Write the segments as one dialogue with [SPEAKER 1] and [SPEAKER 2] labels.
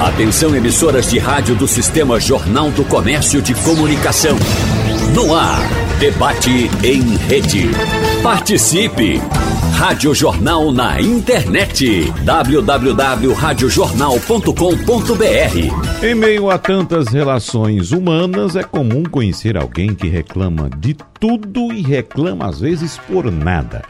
[SPEAKER 1] Atenção emissoras de rádio do Sistema Jornal do Comércio de Comunicação. No ar, debate em rede. Participe! Rádio Jornal na internet. www.radiojornal.com.br
[SPEAKER 2] Em meio a tantas relações humanas, é comum conhecer alguém que reclama de tudo e reclama às vezes por nada.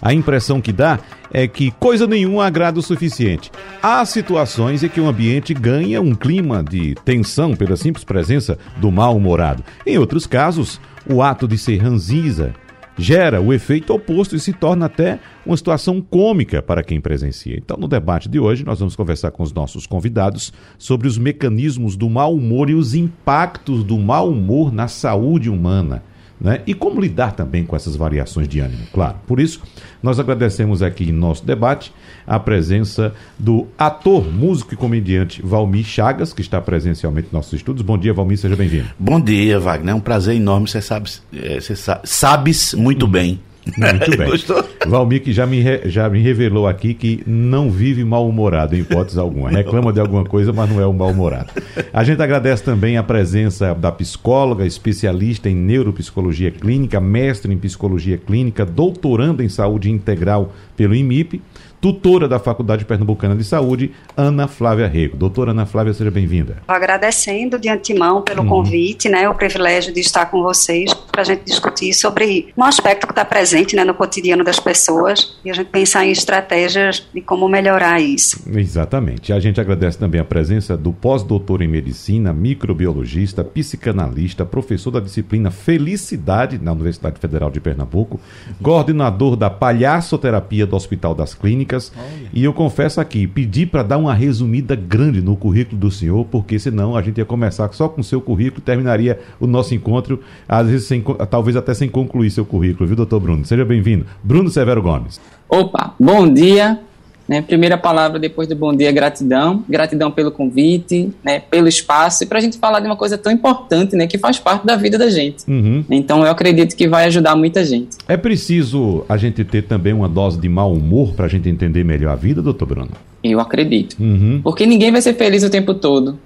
[SPEAKER 2] A impressão que dá é que coisa nenhuma agrada o suficiente. Há situações em que o ambiente ganha um clima de tensão pela simples presença do mal-humorado. Em outros casos, o ato de ser ranziza gera o efeito oposto e se torna até uma situação cômica para quem presencia. Então, no debate de hoje, nós vamos conversar com os nossos convidados sobre os mecanismos do mau humor e os impactos do mau humor na saúde humana. Né? E como lidar também com essas variações de ânimo, claro. Por isso, nós agradecemos aqui em nosso debate a presença do ator, músico e comediante Valmir Chagas, que está presencialmente nos nossos estudos. Bom dia, Valmir, seja bem-vindo.
[SPEAKER 3] Bom dia, Wagner. É um prazer enorme. Você sabe, é, sabe, sabes muito bem
[SPEAKER 2] muito bem. Gostou? Valmir que já me, re, já me revelou aqui que não vive mal-humorado, em hipótese alguma. Reclama de alguma coisa, mas não é um mal-humorado. A gente agradece também a presença da psicóloga, especialista em neuropsicologia clínica, mestre em psicologia clínica, doutoranda em saúde integral pelo IMIP, tutora da Faculdade Pernambucana de Saúde, Ana Flávia Rego. Doutora Ana Flávia, seja bem-vinda.
[SPEAKER 4] Agradecendo de antemão pelo uhum. convite, né, o privilégio de estar com vocês para a gente discutir sobre um aspecto que está presente né, no cotidiano das pessoas e a gente pensar em estratégias de como melhorar isso.
[SPEAKER 2] Exatamente. A gente agradece também a presença do pós-doutor em medicina, microbiologista, psicanalista, professor da disciplina Felicidade na Universidade Federal de Pernambuco, coordenador da palhaçoterapia do Hospital das Clínicas Olha. E eu confesso aqui, pedi para dar uma resumida grande no currículo do senhor, porque senão a gente ia começar só com o seu currículo e terminaria o nosso encontro, às vezes sem, talvez até sem concluir seu currículo, viu, doutor Bruno? Seja bem-vindo. Bruno Severo Gomes.
[SPEAKER 5] Opa, bom dia. Né, primeira palavra depois do bom dia, gratidão. Gratidão pelo convite, né, pelo espaço e para a gente falar de uma coisa tão importante, né, que faz parte da vida da gente. Uhum. Então eu acredito que vai ajudar muita gente.
[SPEAKER 2] É preciso a gente ter também uma dose de mau humor para a gente entender melhor a vida, doutor Bruno?
[SPEAKER 5] Eu acredito. Uhum. Porque ninguém vai ser feliz o tempo todo.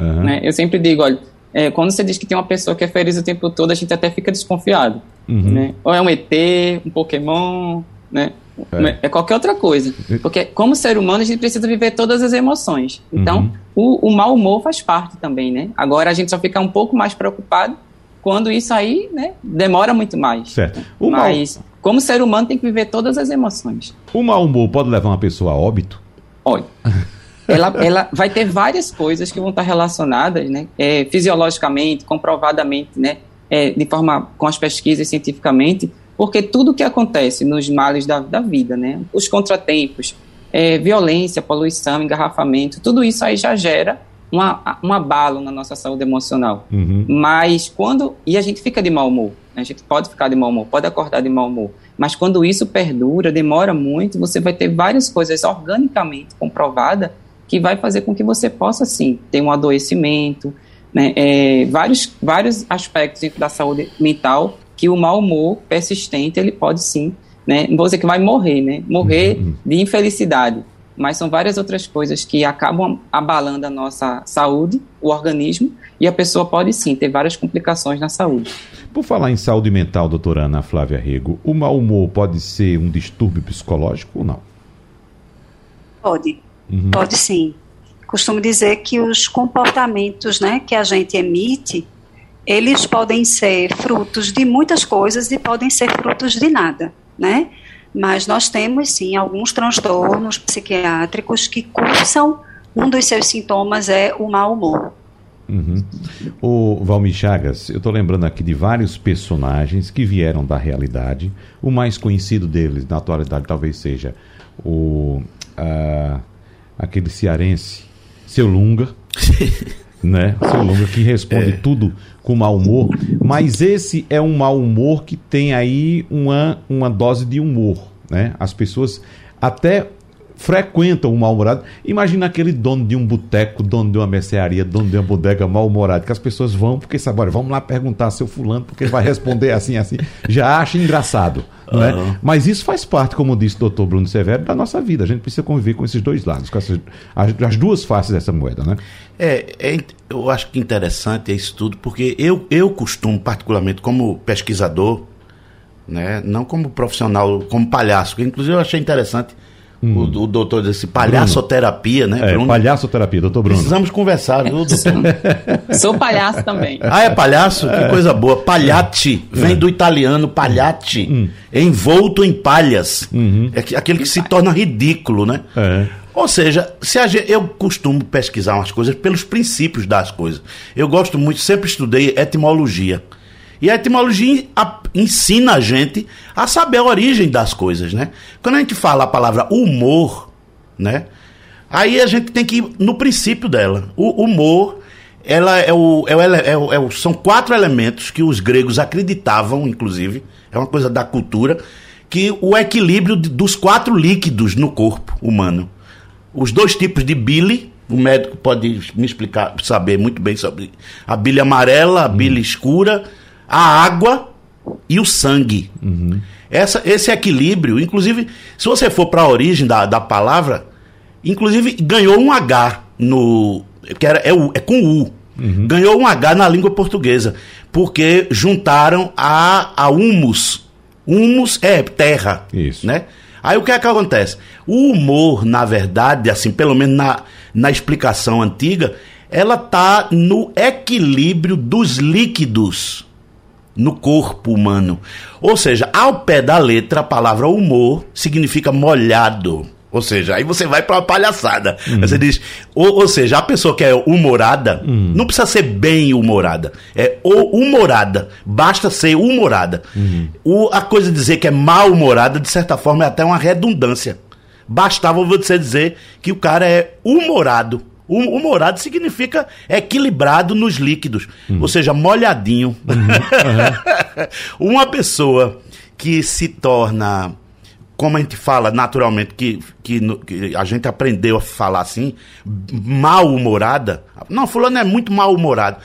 [SPEAKER 5] Uhum. Né? Eu sempre digo, olha, é, quando você diz que tem uma pessoa que é feliz o tempo todo, a gente até fica desconfiado. Uhum. Né? Ou é um ET, um Pokémon, né? É. é. qualquer outra coisa. Porque, como ser humano, a gente precisa viver todas as emoções. Então, uhum. o, o mau humor faz parte também, né? Agora, a gente só fica um pouco mais preocupado quando isso aí, né, demora muito mais.
[SPEAKER 2] Certo.
[SPEAKER 5] O Mas, mal... como ser humano, tem que viver todas as emoções.
[SPEAKER 2] O mau humor pode levar uma pessoa a óbito?
[SPEAKER 5] Olha, ela, ela vai ter várias coisas que vão estar relacionadas, né, é, fisiologicamente, comprovadamente, né, é, de forma com as pesquisas cientificamente, porque tudo que acontece nos males da, da vida, né, os contratempos, é, violência, poluição, engarrafamento, tudo isso aí já gera uma, um abalo na nossa saúde emocional. Uhum. Mas quando. E a gente fica de mau humor. Né? A gente pode ficar de mau humor, pode acordar de mau humor. Mas quando isso perdura, demora muito, você vai ter várias coisas organicamente comprovadas que vai fazer com que você possa, sim, ter um adoecimento, né? É, vários, vários aspectos da saúde mental que o mau humor persistente ele pode sim, né? Não vou dizer que vai morrer, né? Morrer uhum. de infelicidade, mas são várias outras coisas que acabam abalando a nossa saúde, o organismo, e a pessoa pode sim ter várias complicações na saúde.
[SPEAKER 2] Por falar em saúde mental, doutora Ana Flávia Rego, o mau humor pode ser um distúrbio psicológico ou não?
[SPEAKER 4] Pode, uhum. pode sim. Costumo dizer que os comportamentos né, que a gente emite eles podem ser frutos de muitas coisas e podem ser frutos de nada, né? Mas nós temos sim alguns transtornos psiquiátricos que cursam, um dos seus sintomas é o mau humor.
[SPEAKER 2] Uhum. O Valmir Chagas, eu estou lembrando aqui de vários personagens que vieram da realidade. O mais conhecido deles na atualidade talvez seja o uh, aquele cearense, seu Lunga. né? Seu Lunga que responde é. tudo com mau humor, mas esse é um mau humor que tem aí uma, uma dose de humor, né? As pessoas até frequentam o mal-humorado. Imagina aquele dono de um boteco, dono de uma mercearia, dono de uma bodega mal-humorado, que as pessoas vão, porque sabe, olha, vamos lá perguntar seu fulano, porque ele vai responder assim, assim. Já acha engraçado. Uhum. Né? Mas isso faz parte, como disse o doutor Bruno Severo, da nossa vida. A gente precisa conviver com esses dois lados, com essas, as, as duas faces dessa moeda, né?
[SPEAKER 3] É, é, eu acho que interessante é isso tudo, porque eu, eu costumo, particularmente como pesquisador, né, não como profissional, como palhaço, que inclusive eu achei interessante Hum. O, o, doutor disse palhaçoterapia, né?
[SPEAKER 2] É, Bruno? palhaçoterapia, doutor Bruno.
[SPEAKER 3] Precisamos conversar, viu, doutor?
[SPEAKER 5] Sou palhaço também.
[SPEAKER 3] Ah, é palhaço? É. Que coisa boa. Palhate, vem é. do italiano palhate, hum. envolto em palhas. Uhum. É aquele que se torna ridículo, né? É. Ou seja, se gente, eu costumo pesquisar umas coisas pelos princípios das coisas. Eu gosto muito, sempre estudei etimologia. E a etimologia ensina a gente a saber a origem das coisas, né? Quando a gente fala a palavra humor, né? Aí a gente tem que ir no princípio dela. O humor, ela é o, é o, é o, é o, são quatro elementos que os gregos acreditavam, inclusive, é uma coisa da cultura, que o equilíbrio dos quatro líquidos no corpo humano. Os dois tipos de bile, o médico pode me explicar, saber muito bem sobre a bile amarela, a bile hum. escura a água e o sangue. Uhum. Essa, esse equilíbrio, inclusive, se você for para a origem da, da palavra, inclusive ganhou um H no. que era, é, é com U. Uhum. Ganhou um H na língua portuguesa, porque juntaram a, a humus. Humus é terra. Isso. Né? Aí o que é que acontece? O humor, na verdade, assim, pelo menos na, na explicação antiga, ela tá no equilíbrio dos líquidos no corpo humano. Ou seja, ao pé da letra, a palavra humor significa molhado. Ou seja, aí você vai para uma palhaçada. Uhum. Você diz, ou, ou, seja, a pessoa que é humorada, uhum. não precisa ser bem humorada. É humorada. Basta ser humorada. Uhum. O, a coisa de dizer que é mal-humorada, de certa forma, é até uma redundância. Bastava você dizer que o cara é humorado. O humorado significa equilibrado nos líquidos, uhum. ou seja, molhadinho. Uhum. Uhum. Uma pessoa que se torna, como a gente fala naturalmente, que, que, que a gente aprendeu a falar assim, mal-humorada. Não, fulano é muito mal-humorado.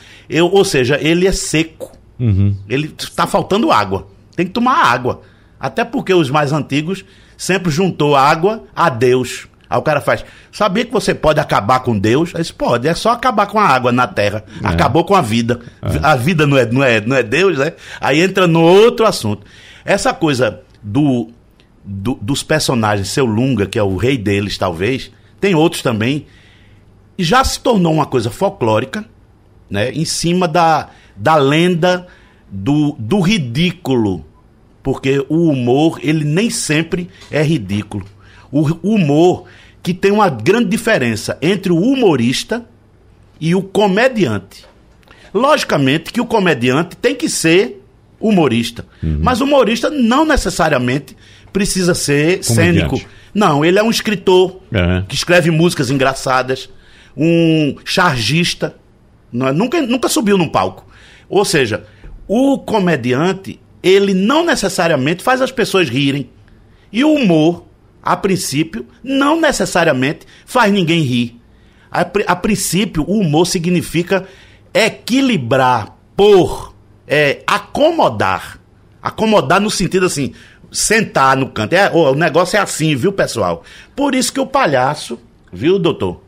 [SPEAKER 3] ou seja, ele é seco. Uhum. Ele está faltando água. Tem que tomar água. Até porque os mais antigos sempre juntou água a Deus. Aí o cara faz, sabia que você pode acabar com Deus? Aí pode, é só acabar com a água na terra. É. Acabou com a vida. É. A vida não é, não, é, não é Deus, né? Aí entra no outro assunto. Essa coisa do, do dos personagens, seu Lunga, que é o rei deles, talvez, tem outros também, já se tornou uma coisa folclórica, né? Em cima da, da lenda do, do ridículo. Porque o humor, ele nem sempre é ridículo. O humor que tem uma grande diferença entre o humorista e o comediante. Logicamente que o comediante tem que ser humorista, uhum. mas o humorista não necessariamente precisa ser cênico. Não, ele é um escritor uhum. que escreve músicas engraçadas, um chargista, é? nunca, nunca subiu num palco. Ou seja, o comediante, ele não necessariamente faz as pessoas rirem. E o humor a princípio, não necessariamente faz ninguém rir. A, a princípio, o humor significa equilibrar, por, é, acomodar. Acomodar no sentido assim, sentar no canto. É, o negócio é assim, viu, pessoal? Por isso que o palhaço, viu, doutor?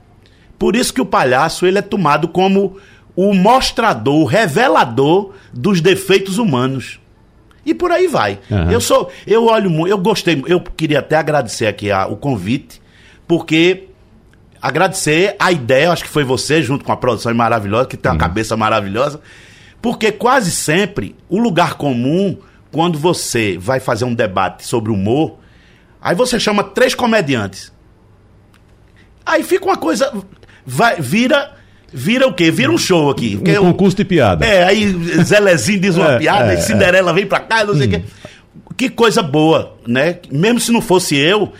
[SPEAKER 3] Por isso que o palhaço ele é tomado como o mostrador, o revelador dos defeitos humanos. E por aí vai. Uhum. Eu sou, eu olho muito, eu gostei, eu queria até agradecer aqui a, o convite, porque agradecer a ideia, acho que foi você junto com a produção maravilhosa, que tem uma uhum. cabeça maravilhosa, porque quase sempre o lugar comum, quando você vai fazer um debate sobre humor, aí você chama três comediantes. Aí fica uma coisa, vai, vira Vira o quê? Vira um show aqui.
[SPEAKER 2] Um concurso de piada.
[SPEAKER 3] É, aí Zelezinho diz uma é, piada, é, e Cinderela é. vem pra cá, não sei o hum. quê. Que coisa boa, né? Mesmo se não fosse eu,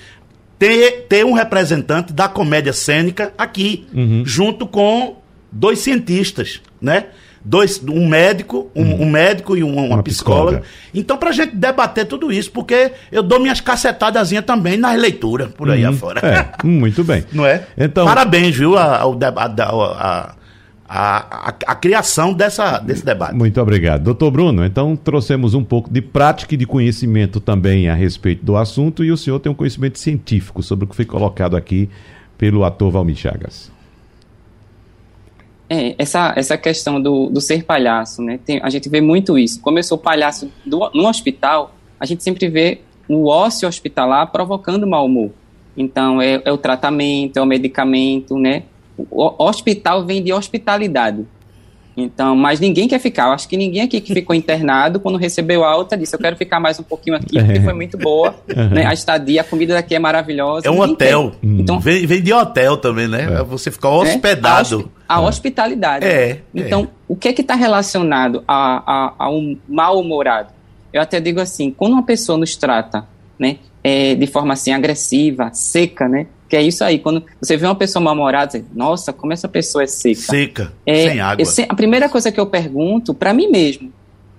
[SPEAKER 3] ter, ter um representante da comédia cênica aqui, uhum. junto com dois cientistas, né? Dois, um médico, um, hum. um médico e uma, uma, uma psicóloga. psicóloga. Então, pra gente debater tudo isso, porque eu dou minhas cacetadazinhas também nas leituras, por aí hum. afora.
[SPEAKER 2] É, muito bem.
[SPEAKER 3] Não é? Então, Parabéns, viu, ao, a, a, a, a, criação dessa, desse debate.
[SPEAKER 2] Muito obrigado. Doutor Bruno, então trouxemos um pouco de prática e de conhecimento também a respeito do assunto e o senhor tem um conhecimento científico sobre o que foi colocado aqui pelo ator Valmir Chagas.
[SPEAKER 5] É, essa, essa questão do, do ser palhaço, né? Tem, a gente vê muito isso. Como eu sou palhaço do, no hospital, a gente sempre vê o ócio hospitalar provocando mau humor. Então, é, é o tratamento, é o medicamento, né? O hospital vem de hospitalidade. Então, mas ninguém quer ficar. Eu acho que ninguém aqui que ficou internado, quando recebeu alta, disse: Eu quero ficar mais um pouquinho aqui, porque foi muito boa. Né? A estadia, a comida daqui é maravilhosa.
[SPEAKER 3] É um hotel. Então, vem, vem, de hotel também, né? É. Você ficar né? hospedado.
[SPEAKER 5] A, a é. hospitalidade. É. Então, é. o que é que está relacionado a, a, a um mal-humorado? Eu até digo assim: quando uma pessoa nos trata né, é, de forma assim agressiva, seca, né? Que é isso aí, quando você vê uma pessoa mal-humorada, você, nossa, como essa pessoa é seca.
[SPEAKER 3] Seca, é, sem água.
[SPEAKER 5] Eu, a primeira coisa que eu pergunto para mim mesmo,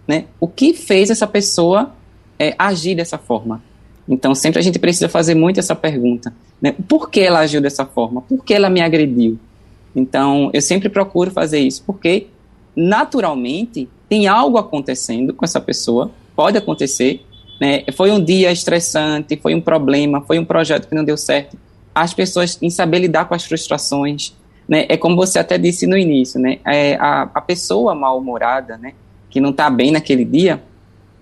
[SPEAKER 5] né? O que fez essa pessoa é, agir dessa forma? Então, sempre a gente precisa fazer muito essa pergunta. Né? Por que ela agiu dessa forma? Por que ela me agrediu? Então, eu sempre procuro fazer isso, porque naturalmente tem algo acontecendo com essa pessoa, pode acontecer, né? Foi um dia estressante, foi um problema, foi um projeto que não deu certo as pessoas em saber lidar com as frustrações, né? É como você até disse no início, né? É, a, a pessoa mal-humorada, né? Que não está bem naquele dia,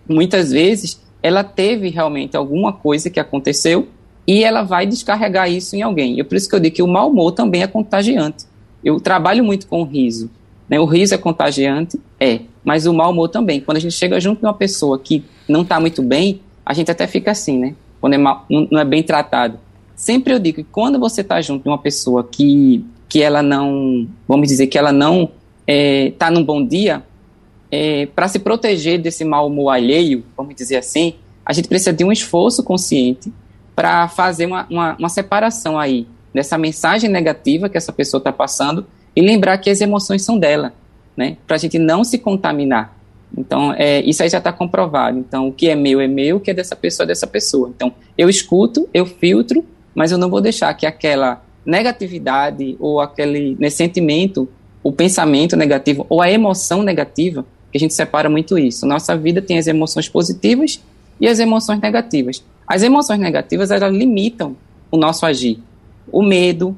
[SPEAKER 5] muitas vezes ela teve realmente alguma coisa que aconteceu e ela vai descarregar isso em alguém. E por isso que eu digo que o mau humor também é contagiante. Eu trabalho muito com o riso. Né? O riso é contagiante? É. Mas o mau humor também. Quando a gente chega junto de uma pessoa que não está muito bem, a gente até fica assim, né? Quando é mal, não é bem tratado. Sempre eu digo que quando você está junto de uma pessoa que, que ela não, vamos dizer, que ela não está é, num bom dia, é, para se proteger desse mau humor alheio, vamos dizer assim, a gente precisa de um esforço consciente para fazer uma, uma, uma, separação aí dessa mensagem negativa que essa pessoa está passando e lembrar que as emoções são dela, né? Para a gente não se contaminar. Então, é, isso aí já está comprovado. Então, o que é meu é meu, o que é dessa pessoa é dessa pessoa. Então, eu escuto, eu filtro mas eu não vou deixar que aquela negatividade ou aquele né, sentimento, o pensamento negativo ou a emoção negativa, que a gente separa muito isso. Nossa vida tem as emoções positivas e as emoções negativas. As emoções negativas, elas limitam o nosso agir. O medo,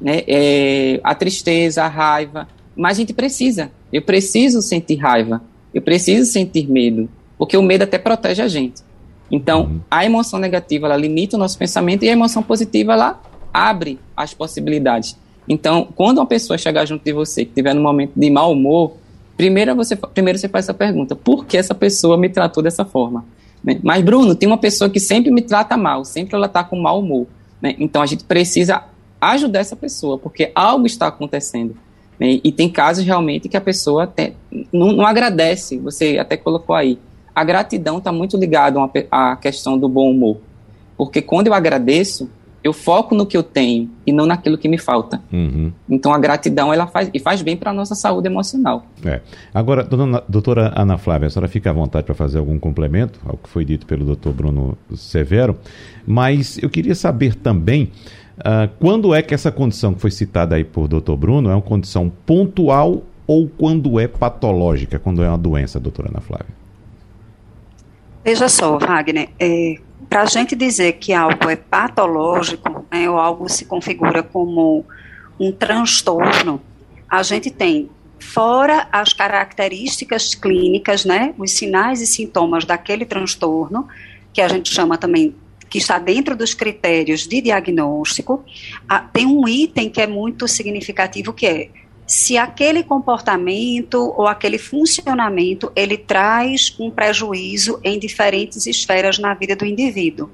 [SPEAKER 5] né, é, a tristeza, a raiva. Mas a gente precisa. Eu preciso sentir raiva. Eu preciso sentir medo. Porque o medo até protege a gente. Então, uhum. a emoção negativa, ela limita o nosso pensamento e a emoção positiva, ela abre as possibilidades. Então, quando uma pessoa chegar junto de você, que estiver num momento de mau humor, primeiro você, primeiro você faz essa pergunta, por que essa pessoa me tratou dessa forma? Né? Mas, Bruno, tem uma pessoa que sempre me trata mal, sempre ela está com mau humor. Né? Então, a gente precisa ajudar essa pessoa, porque algo está acontecendo. Né? E tem casos realmente que a pessoa até não, não agradece, você até colocou aí a gratidão está muito ligada à questão do bom humor. Porque quando eu agradeço, eu foco no que eu tenho e não naquilo que me falta. Uhum. Então a gratidão ela faz e faz bem para a nossa saúde emocional.
[SPEAKER 2] É. Agora, dona, doutora Ana Flávia, a senhora fica à vontade para fazer algum complemento ao que foi dito pelo doutor Bruno Severo, mas eu queria saber também uh, quando é que essa condição que foi citada aí por doutor Bruno é uma condição pontual ou quando é patológica, quando é uma doença, doutora Ana Flávia?
[SPEAKER 4] Veja só, Wagner, é, para a gente dizer que algo é patológico, né, ou algo se configura como um transtorno, a gente tem, fora as características clínicas, né, os sinais e sintomas daquele transtorno, que a gente chama também que está dentro dos critérios de diagnóstico, a, tem um item que é muito significativo que é se aquele comportamento ou aquele funcionamento ele traz um prejuízo em diferentes esferas na vida do indivíduo.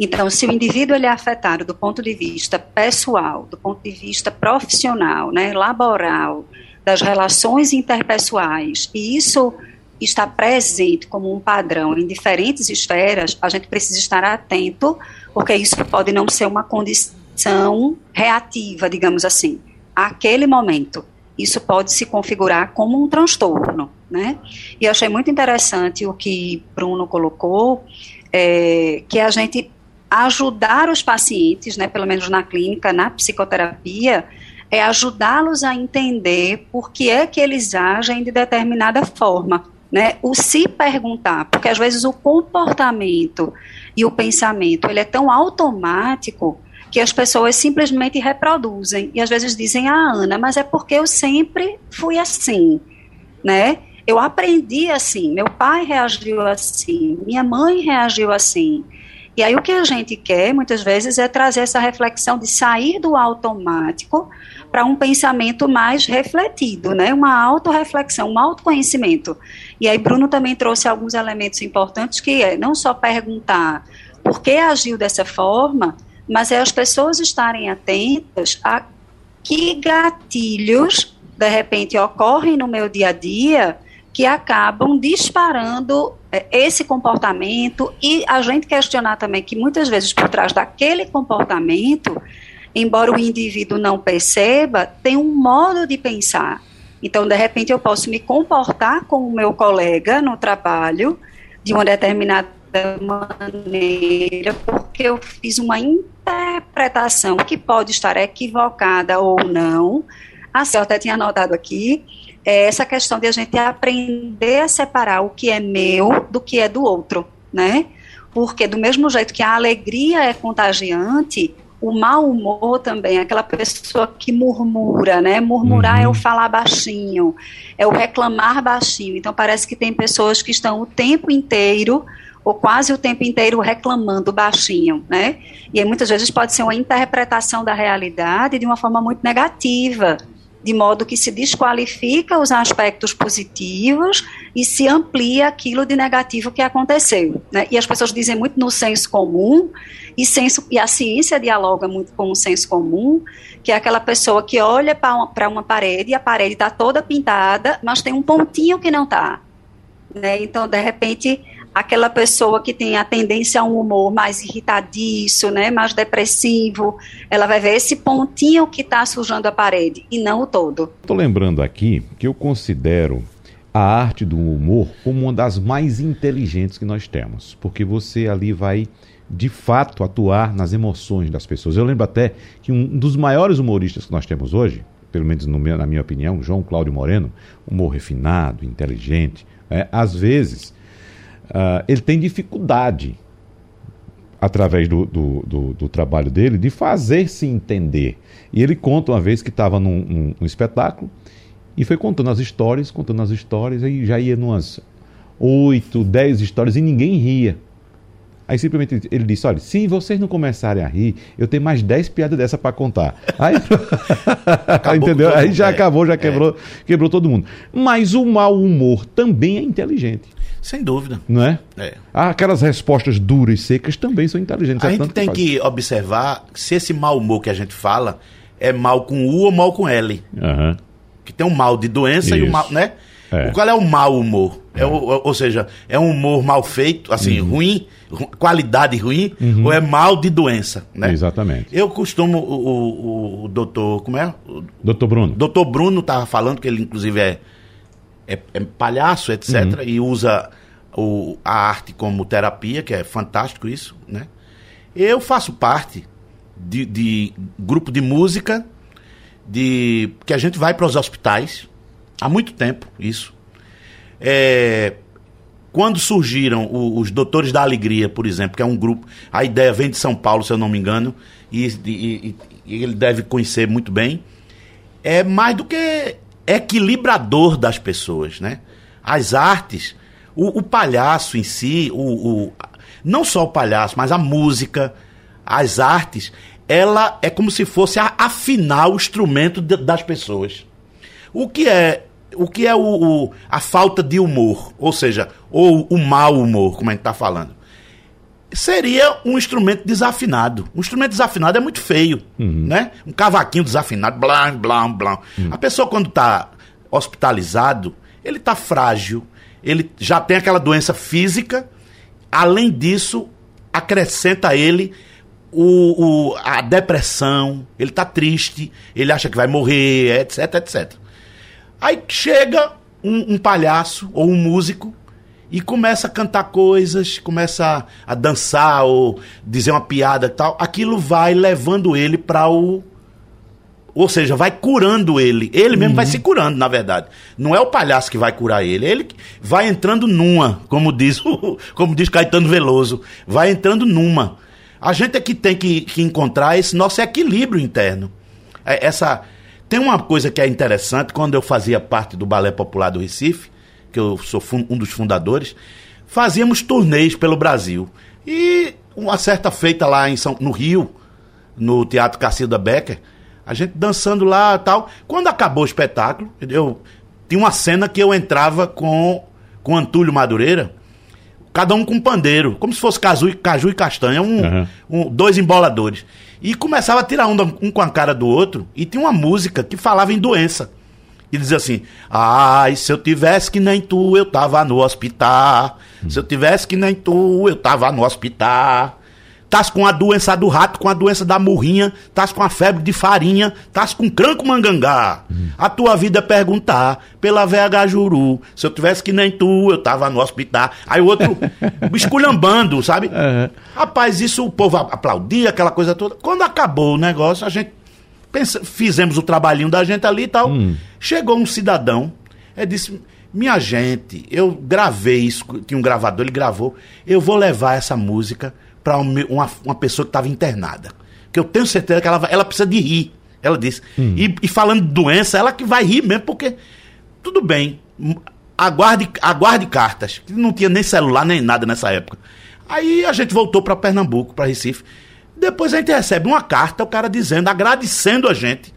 [SPEAKER 4] Então, se o indivíduo ele é afetado do ponto de vista pessoal, do ponto de vista profissional, né, laboral, das relações interpessoais, e isso está presente como um padrão em diferentes esferas, a gente precisa estar atento, porque isso pode não ser uma condição reativa, digamos assim aquele momento. isso pode se configurar como um transtorno, né? E eu achei muito interessante o que Bruno colocou, é, que a gente ajudar os pacientes, né, pelo menos na clínica, na psicoterapia, é ajudá-los a entender por que é que eles agem de determinada forma, né? O se perguntar, porque às vezes o comportamento e o pensamento, ele é tão automático que as pessoas simplesmente reproduzem e às vezes dizem: "Ah, Ana, mas é porque eu sempre fui assim", né? Eu aprendi assim, meu pai reagiu assim, minha mãe reagiu assim. E aí o que a gente quer, muitas vezes, é trazer essa reflexão de sair do automático para um pensamento mais refletido, né? Uma autorreflexão, um autoconhecimento. E aí Bruno também trouxe alguns elementos importantes que é não só perguntar por que agiu dessa forma, mas é as pessoas estarem atentas a que gatilhos de repente ocorrem no meu dia a dia que acabam disparando é, esse comportamento e a gente questionar também que muitas vezes por trás daquele comportamento, embora o indivíduo não perceba, tem um modo de pensar. Então, de repente, eu posso me comportar com o meu colega no trabalho de uma determinada maneira, porque eu fiz uma interpretação que pode estar equivocada ou não. Assim, eu até tinha anotado aqui, é essa questão de a gente aprender a separar o que é meu do que é do outro, né? Porque do mesmo jeito que a alegria é contagiante, o mau humor também, aquela pessoa que murmura, né? Murmurar uhum. é o falar baixinho, é o reclamar baixinho. Então parece que tem pessoas que estão o tempo inteiro ou quase o tempo inteiro reclamando baixinho, né? E aí, muitas vezes pode ser uma interpretação da realidade de uma forma muito negativa, de modo que se desqualifica os aspectos positivos e se amplia aquilo de negativo que aconteceu. Né? E as pessoas dizem muito no senso comum, e, senso, e a ciência dialoga muito com o senso comum, que é aquela pessoa que olha para uma, uma parede e a parede está toda pintada, mas tem um pontinho que não está. Né? Então, de repente, aquela pessoa que tem a tendência a um humor mais irritadiço, né, mais depressivo, ela vai ver esse pontinho que está sujando a parede e não o todo.
[SPEAKER 2] Estou lembrando aqui que eu considero a arte do humor como uma das mais inteligentes que nós temos, porque você ali vai de fato atuar nas emoções das pessoas. Eu lembro até que um dos maiores humoristas que nós temos hoje, pelo menos meu, na minha opinião, João Cláudio Moreno, humor refinado, inteligente, é, às vezes uh, ele tem dificuldade, através do, do, do, do, trabalho dele, de fazer se entender. E ele conta uma vez que estava num, num, num, espetáculo e foi contando as histórias, contando as histórias, e já ia numas oito, dez histórias e ninguém ria. Aí simplesmente ele disse: Olha, se vocês não começarem a rir, eu tenho mais 10 piadas dessa para contar. Aí, entendeu? Aí já acabou, já quebrou, é. quebrou todo mundo. Mas o mau humor também é inteligente.
[SPEAKER 3] Sem dúvida.
[SPEAKER 2] Não é? É. Ah, aquelas respostas duras e secas também são inteligentes.
[SPEAKER 3] A é gente tem que, que observar se esse mau humor que a gente fala é mal com U ou mal com L. Uhum. Que tem um mal de doença Isso. e o mal, né? É. Qual é o mau humor? É. é o, ou seja, é um humor mal feito, assim, uhum. ruim, qualidade ruim, uhum. ou é mal de doença, né?
[SPEAKER 2] Exatamente.
[SPEAKER 3] Eu costumo, o, o, o doutor, como é? O,
[SPEAKER 2] doutor Bruno.
[SPEAKER 3] Doutor Bruno estava falando, que ele inclusive é é, é palhaço, etc., uhum. e usa o, a arte como terapia, que é fantástico isso, né? Eu faço parte de, de grupo de música de que a gente vai para os hospitais há muito tempo isso. É, quando surgiram o, os Doutores da Alegria, por exemplo, que é um grupo, a ideia vem de São Paulo, se eu não me engano, e, e, e ele deve conhecer muito bem. É mais do que equilibrador das pessoas, né? As artes, o, o palhaço em si, o, o, não só o palhaço, mas a música, as artes, ela é como se fosse a, afinar o instrumento de, das pessoas. O que é o que é o, o, a falta de humor, ou seja, ou o mau humor, como a gente está falando? Seria um instrumento desafinado. Um instrumento desafinado é muito feio, uhum. né? Um cavaquinho desafinado, blá, blá, blá. Uhum. A pessoa quando está hospitalizado, ele está frágil, ele já tem aquela doença física, além disso, acrescenta a ele o, o, a depressão, ele está triste, ele acha que vai morrer, etc, etc. Aí chega um, um palhaço ou um músico e começa a cantar coisas, começa a, a dançar ou dizer uma piada e tal, aquilo vai levando ele para o ou seja, vai curando ele. Ele mesmo uhum. vai se curando, na verdade. Não é o palhaço que vai curar ele. Ele vai entrando numa, como diz, o, como diz Caetano Veloso. Vai entrando numa. A gente é que tem que, que encontrar esse nosso equilíbrio interno. É, essa Tem uma coisa que é interessante, quando eu fazia parte do Balé Popular do Recife, que eu sou um dos fundadores, fazíamos turnês pelo Brasil. E uma certa feita lá em São, no Rio, no Teatro Cacilda Becker, a gente dançando lá tal. Quando acabou o espetáculo, eu tinha uma cena que eu entrava com com Antúlio Madureira, cada um com um pandeiro, como se fosse caju, caju e castanha, um, uhum. um, dois emboladores. E começava a tirar onda um com a cara do outro, e tinha uma música que falava em doença. E dizia assim: Ai, se eu tivesse que nem tu, eu tava no hospital. Se eu tivesse que nem tu, eu tava no hospital. Tás com a doença do rato, com a doença da murrinha, tás com a febre de farinha, tás com cranco mangangá. Hum. A tua vida é perguntar pela VH Juru. Se eu tivesse que nem tu, eu tava no hospital. Aí o outro esculhambando, sabe? Uhum. Rapaz, isso o povo aplaudia, aquela coisa toda. Quando acabou o negócio, a gente pensa, fizemos o trabalhinho da gente ali e tal. Hum. Chegou um cidadão, e disse: Minha gente, eu gravei isso, tinha um gravador, ele gravou. Eu vou levar essa música para uma, uma pessoa que estava internada. Que eu tenho certeza que ela, ela precisa de rir. Ela disse. Hum. E, e, falando de doença, ela que vai rir mesmo, porque tudo bem. Aguarde, aguarde cartas. Não tinha nem celular nem nada nessa época. Aí a gente voltou para Pernambuco, para Recife. Depois a gente recebe uma carta, o cara dizendo, agradecendo a gente,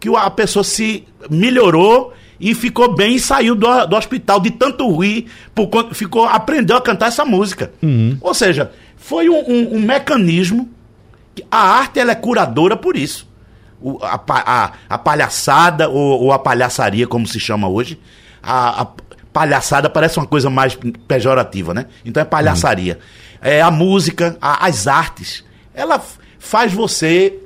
[SPEAKER 3] que a pessoa se melhorou e ficou bem e saiu do, do hospital de tanto rir, por, ficou, aprendeu a cantar essa música. Uhum. Ou seja, foi um, um, um mecanismo. Que a arte ela é curadora por isso. O, a, a, a, palhaçada ou, ou, a palhaçaria, como se chama hoje, a, a, palhaçada parece uma coisa mais pejorativa, né? Então é palhaçaria. Uhum. É a música, as artes, ela faz você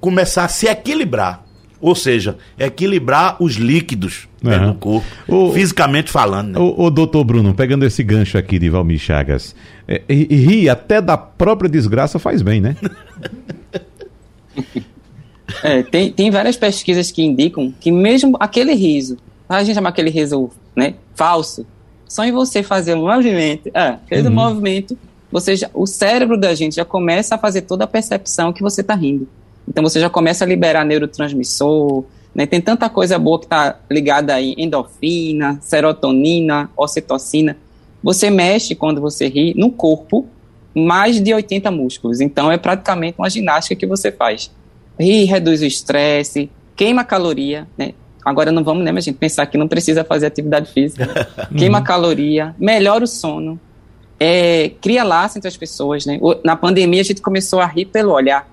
[SPEAKER 3] começar a se equilibrar. Ou seja, equilibrar os líquidos uhum. né, do corpo, o, fisicamente falando. Né?
[SPEAKER 2] O, o doutor Bruno, pegando esse gancho aqui de Valmir Chagas, é, rir até da própria desgraça faz bem, né?
[SPEAKER 5] é, tem, tem várias pesquisas que indicam que mesmo aquele riso, a gente chama aquele riso né, falso, só em você fazer um movimento, é, fez uhum. um movimento, você já, o cérebro da gente já começa a fazer toda a percepção que você está rindo. Então você já começa a liberar neurotransmissor, né? Tem tanta coisa boa que está ligada aí, endorfina, serotonina, ocitocina. Você mexe quando você ri no corpo mais de 80 músculos. Então é praticamente uma ginástica que você faz. Ri reduz o estresse, queima caloria, né? Agora não vamos, né, mas a gente pensar que não precisa fazer atividade física. queima caloria, melhora o sono, é, cria laço entre as pessoas, né? Na pandemia a gente começou a rir pelo olhar,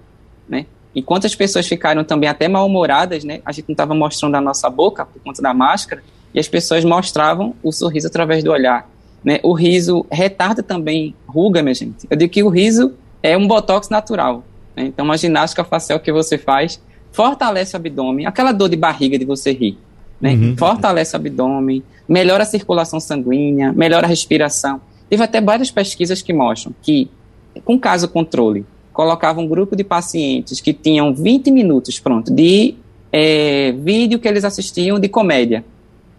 [SPEAKER 5] né? Enquanto as pessoas ficaram também até mal-humoradas, né? A gente não estava mostrando a nossa boca por conta da máscara, e as pessoas mostravam o sorriso através do olhar. Né? O riso retarda também ruga, minha gente. Eu digo que o riso é um botox natural. Né? Então, uma ginástica facial que você faz fortalece o abdômen, aquela dor de barriga de você rir. Né? Uhum. Fortalece o abdômen, melhora a circulação sanguínea, melhora a respiração. Teve até várias pesquisas que mostram que, com caso controle, colocava um grupo de pacientes que tinham 20 minutos, pronto, de é, vídeo que eles assistiam de comédia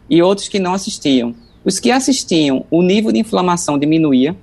[SPEAKER 5] e outros que não assistiam. Os que assistiam, o nível de inflamação diminuía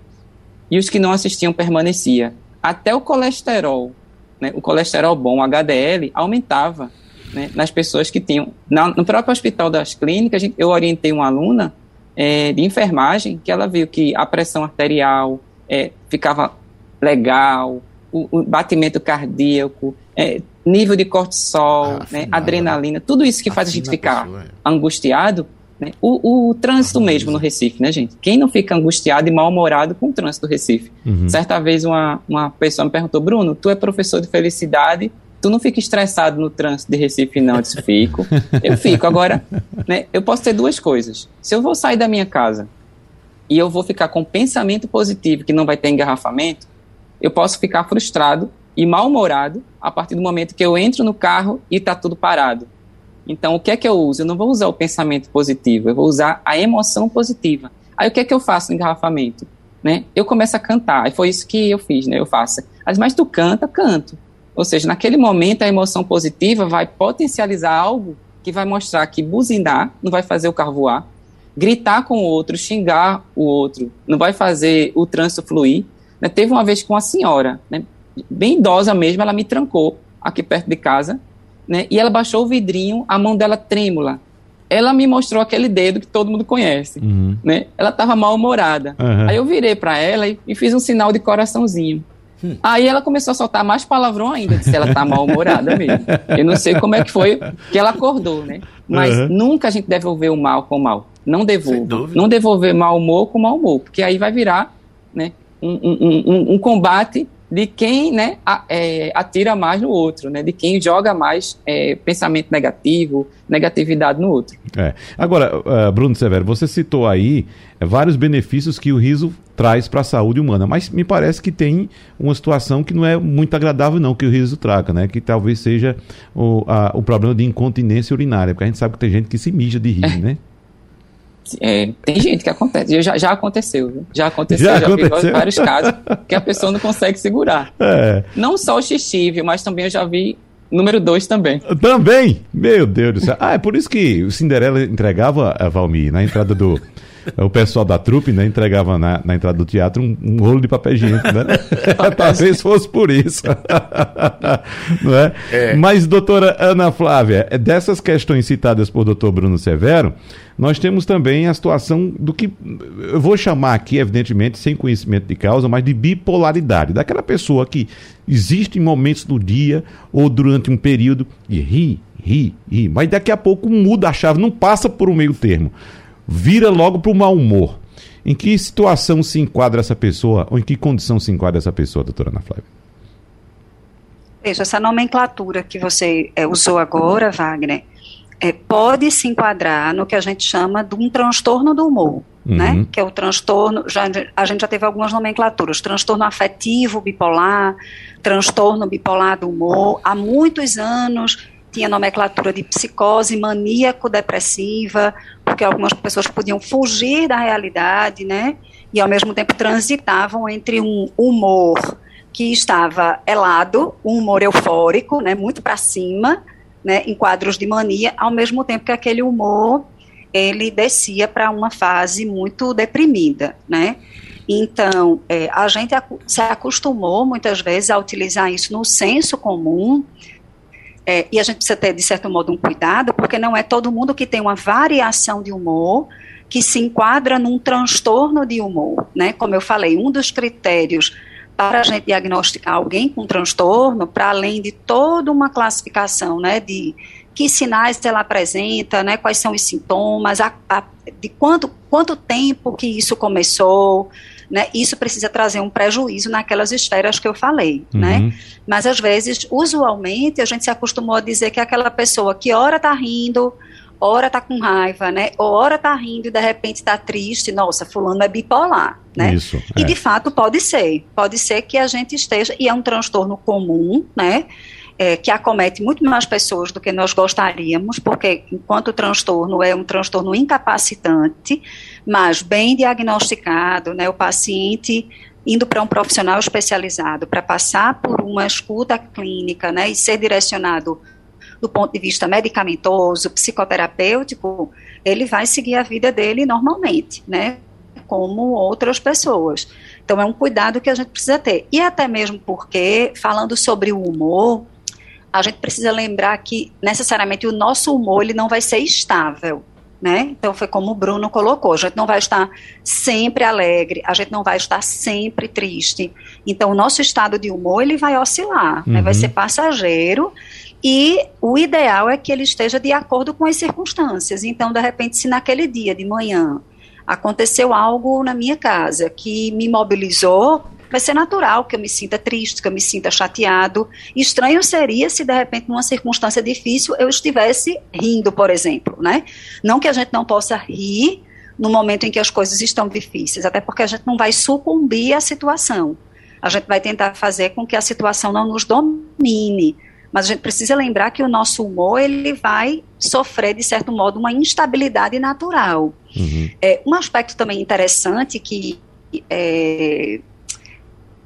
[SPEAKER 5] e os que não assistiam permanecia. Até o colesterol, né, o colesterol bom, o HDL, aumentava né, nas pessoas que tinham. Na, no próprio hospital das clínicas, eu orientei uma aluna é, de enfermagem que ela viu que a pressão arterial é, ficava legal, o, o batimento cardíaco, é, nível de cortisol, ah, né, adrenalina, tudo isso que faz a gente ficar pessoa, é. angustiado. Né? O, o, trânsito ah, mesmo no Recife, né, gente? Quem não fica angustiado e mal-humorado com o trânsito do Recife? Uhum. Certa vez uma, uma pessoa me perguntou, Bruno, tu é professor de felicidade, tu não fica estressado no trânsito de Recife, não? Eu disse, fico. eu fico. Agora, né, eu posso ter duas coisas. Se eu vou sair da minha casa e eu vou ficar com pensamento positivo que não vai ter engarrafamento, eu posso ficar frustrado e mal-humorado a partir do momento que eu entro no carro e está tudo parado. Então, o que é que eu uso? Eu não vou usar o pensamento positivo, eu vou usar a emoção positiva. Aí, o que é que eu faço no engarrafamento? Né? Eu começo a cantar, e foi isso que eu fiz, né? Eu faço. Mas tu canta, canto. Ou seja, naquele momento, a emoção positiva vai potencializar algo que vai mostrar que buzinar não vai fazer o carro voar, gritar com o outro, xingar o outro, não vai fazer o trânsito fluir. Né? Teve uma vez que uma senhora, né, bem idosa mesmo, ela me trancou aqui perto de casa, né, e ela baixou o vidrinho, a mão dela trêmula. Ela me mostrou aquele dedo que todo mundo conhece, uhum. né? Ela estava mal-humorada. Uhum. Aí eu virei para ela e, e, fiz um sinal de coraçãozinho. Hum. Aí ela começou a soltar mais palavrão ainda, disse ela tá mal-humorada mesmo. Eu não sei como é que foi que ela acordou, né? Mas uhum. nunca a gente devolver o mal com o mal. Não devolva. Não devolver mau humor com mau humor, porque aí vai virar né, um, um, um, um combate de quem né, a, é, atira mais no outro, né, de quem joga mais é, pensamento negativo, negatividade no outro.
[SPEAKER 2] É. Agora, uh, Bruno Severo, você citou aí é, vários benefícios que o riso traz para a saúde humana, mas me parece que tem uma situação que não é muito agradável não que o riso traga, né, que talvez seja o, a, o problema de incontinência urinária, porque a gente sabe que tem gente que se mija de rir, né?
[SPEAKER 5] É, tem gente que acontece, já, já aconteceu, viu? já aconteceu, já, já aconteceu? vi vários casos que a pessoa não consegue segurar. É. Não só o xixi, viu, mas também eu já vi número dois também.
[SPEAKER 2] Também? Meu Deus do céu. Ah, é por isso que o Cinderela entregava a Valmir na entrada do, o pessoal da trupe né, entregava na, na entrada do teatro um, um rolo de papel higiênico, né? Talvez fosse por isso. Não é? é? Mas, doutora Ana Flávia, é dessas questões citadas por doutor Bruno Severo, nós temos também a situação do que eu vou chamar aqui, evidentemente, sem conhecimento de causa, mas de bipolaridade. Daquela pessoa que existe em momentos do dia ou durante um período e ri, ri, ri, mas daqui a pouco muda a chave, não passa por um meio termo vira logo para o mau humor. Em que situação se enquadra essa pessoa, ou em que condição se enquadra essa pessoa, doutora Ana Flávia?
[SPEAKER 4] Veja, essa nomenclatura que você é, usou agora, Wagner, é, pode se enquadrar no que a gente chama de um transtorno do humor, uhum. né? Que é o transtorno, já, a gente já teve algumas nomenclaturas, transtorno afetivo bipolar, transtorno bipolar do humor. Há muitos anos tinha nomenclatura de psicose maníaco-depressiva, porque algumas pessoas podiam fugir da realidade, né? E ao mesmo tempo transitavam entre um humor que estava elado, um humor eufórico, né, muito para cima, né, em quadros de mania, ao mesmo tempo que aquele humor ele descia para uma fase muito deprimida, né? Então, é, a gente se acostumou muitas vezes a utilizar isso no senso comum, é, e a gente precisa ter, de certo modo, um cuidado, porque não é todo mundo que tem uma variação de humor que se enquadra num transtorno de humor. Né? Como eu falei, um dos critérios para a gente diagnosticar alguém com transtorno, para além de toda uma classificação né, de que sinais ela apresenta, né, quais são os sintomas, a, a, de quanto, quanto tempo que isso começou, né, isso precisa trazer um prejuízo naquelas esferas que eu falei, né? uhum. né? Mas às vezes, usualmente, a gente se acostumou a dizer que é aquela pessoa que ora está rindo, ora está com raiva, né? Ora está rindo e de repente está triste, nossa, fulano é bipolar, né? Isso, é. E de fato pode ser, pode ser que a gente esteja, e é um transtorno comum, né? É, que acomete muito mais pessoas do que nós gostaríamos, porque enquanto o transtorno é um transtorno incapacitante, mas bem diagnosticado, né, o paciente indo para um profissional especializado para passar por uma escuta clínica, né, e ser direcionado do ponto de vista medicamentoso, psicoterapêutico, ele vai seguir a vida dele normalmente, né, como outras pessoas. Então é um cuidado que a gente precisa ter. E até mesmo porque, falando sobre o humor, a gente precisa lembrar que necessariamente o nosso humor ele não vai ser estável. Né? Então foi como o Bruno colocou, a gente não vai estar sempre alegre, a gente não vai estar sempre triste. Então o nosso estado de humor ele vai oscilar, uhum. né? vai ser passageiro e o ideal é que ele esteja de acordo com as circunstâncias. Então de repente se naquele dia de manhã aconteceu algo na minha casa que me mobilizou, vai ser natural que eu me sinta triste, que eu me sinta chateado. Estranho seria se de repente numa circunstância difícil eu estivesse rindo, por exemplo, né? Não que a gente não possa rir no momento em que as coisas estão difíceis, até porque a gente não vai sucumbir à situação. A gente vai tentar fazer com que a situação não nos domine, Mas a gente precisa lembrar que o nosso humor ele vai sofrer de certo modo uma instabilidade natural. Uhum. É, um aspecto também interessante que é,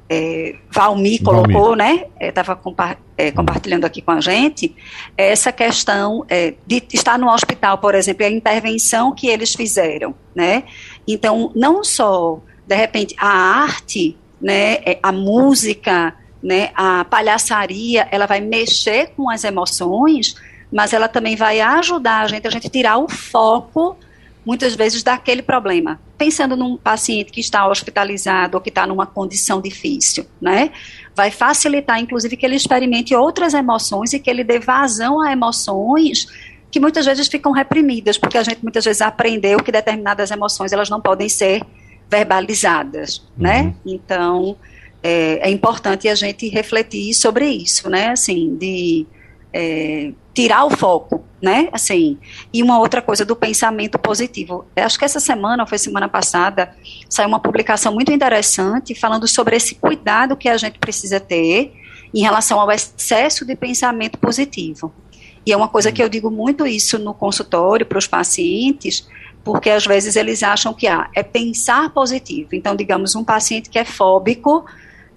[SPEAKER 4] é, Valmir colocou, né? Estava é, compa é, compartilhando aqui com a gente é essa questão é, de estar no hospital, por exemplo, a intervenção que eles fizeram, né? Então, não só de repente a arte, né, é, a música, né, a palhaçaria, ela vai mexer com as emoções, mas ela também vai ajudar a gente a gente tirar o foco muitas vezes daquele problema. Pensando num paciente que está hospitalizado ou que está numa condição difícil, né? Vai facilitar, inclusive, que ele experimente outras emoções e que ele dê vazão a emoções que muitas vezes ficam reprimidas, porque a gente muitas vezes aprendeu que determinadas emoções elas não podem ser verbalizadas, né? uhum. né? Então é, é, importante a gente refletir sobre isso, né? Assim, de é, tirar o foco, né? Assim, e uma outra coisa do pensamento positivo. Eu acho que essa semana, ou foi semana passada, saiu uma publicação muito interessante falando sobre esse cuidado que a gente precisa ter em relação ao excesso de pensamento positivo. E é uma coisa que eu digo muito isso no consultório para os pacientes, porque às vezes eles acham que ah, é pensar positivo. Então, digamos, um paciente que é fóbico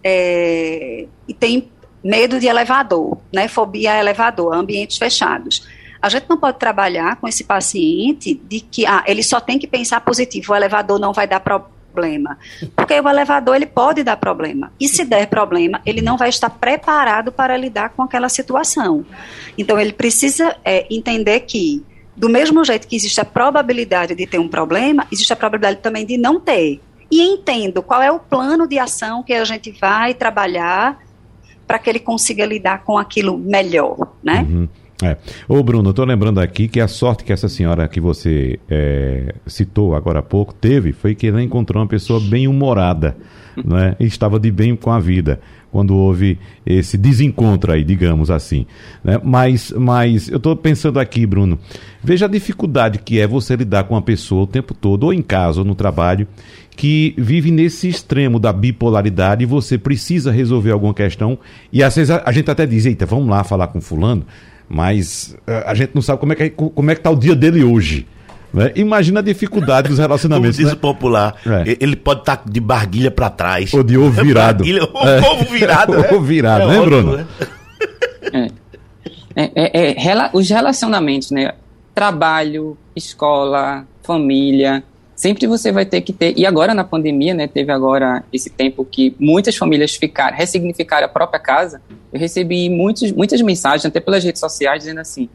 [SPEAKER 4] é, e tem medo de elevador, né, fobia a elevador, ambientes fechados. A gente não pode trabalhar com esse paciente de que ah, ele só tem que pensar positivo, o elevador não vai dar problema. Porque o elevador ele pode dar problema. E se der problema, ele não vai estar preparado para lidar com aquela situação. Então ele precisa é, entender que, do mesmo jeito que existe a probabilidade de ter um problema, existe a probabilidade também de não ter. E entendo qual é o plano de ação que a gente vai trabalhar para que ele consiga lidar com aquilo melhor, né? Uhum.
[SPEAKER 2] É. Ô Bruno, tô lembrando aqui que a sorte que essa senhora que você é, citou agora há pouco teve foi que ela encontrou uma pessoa bem humorada, né? E estava de bem com a vida quando houve esse desencontro aí, digamos assim. Né? Mas, mas eu estou pensando aqui, Bruno, veja a dificuldade que é você lidar com uma pessoa o tempo todo, ou em casa, ou no trabalho, que vive nesse extremo da bipolaridade e você precisa resolver alguma questão e às vezes a, a gente até diz, eita, vamos lá falar com fulano, mas a, eh, a gente não sabe como é que como é que tá o dia dele hoje. Né? Imagina a dificuldade dos relacionamentos.
[SPEAKER 3] Como diz né? popular, é. ele pode estar tá de barguilha para trás.
[SPEAKER 2] Ou de ovo virado.
[SPEAKER 3] Barguilha, ou é. ovo virado.
[SPEAKER 2] Ovo né? virado, é né, Bruno? Né?
[SPEAKER 5] É. É, é, os relacionamentos, né? Trabalho, escola, família, sempre você vai ter que ter. E agora na pandemia, né, teve agora esse tempo que muitas famílias ficaram, ressignificaram a própria casa. Eu recebi muitos, muitas mensagens, até pelas redes sociais, dizendo assim: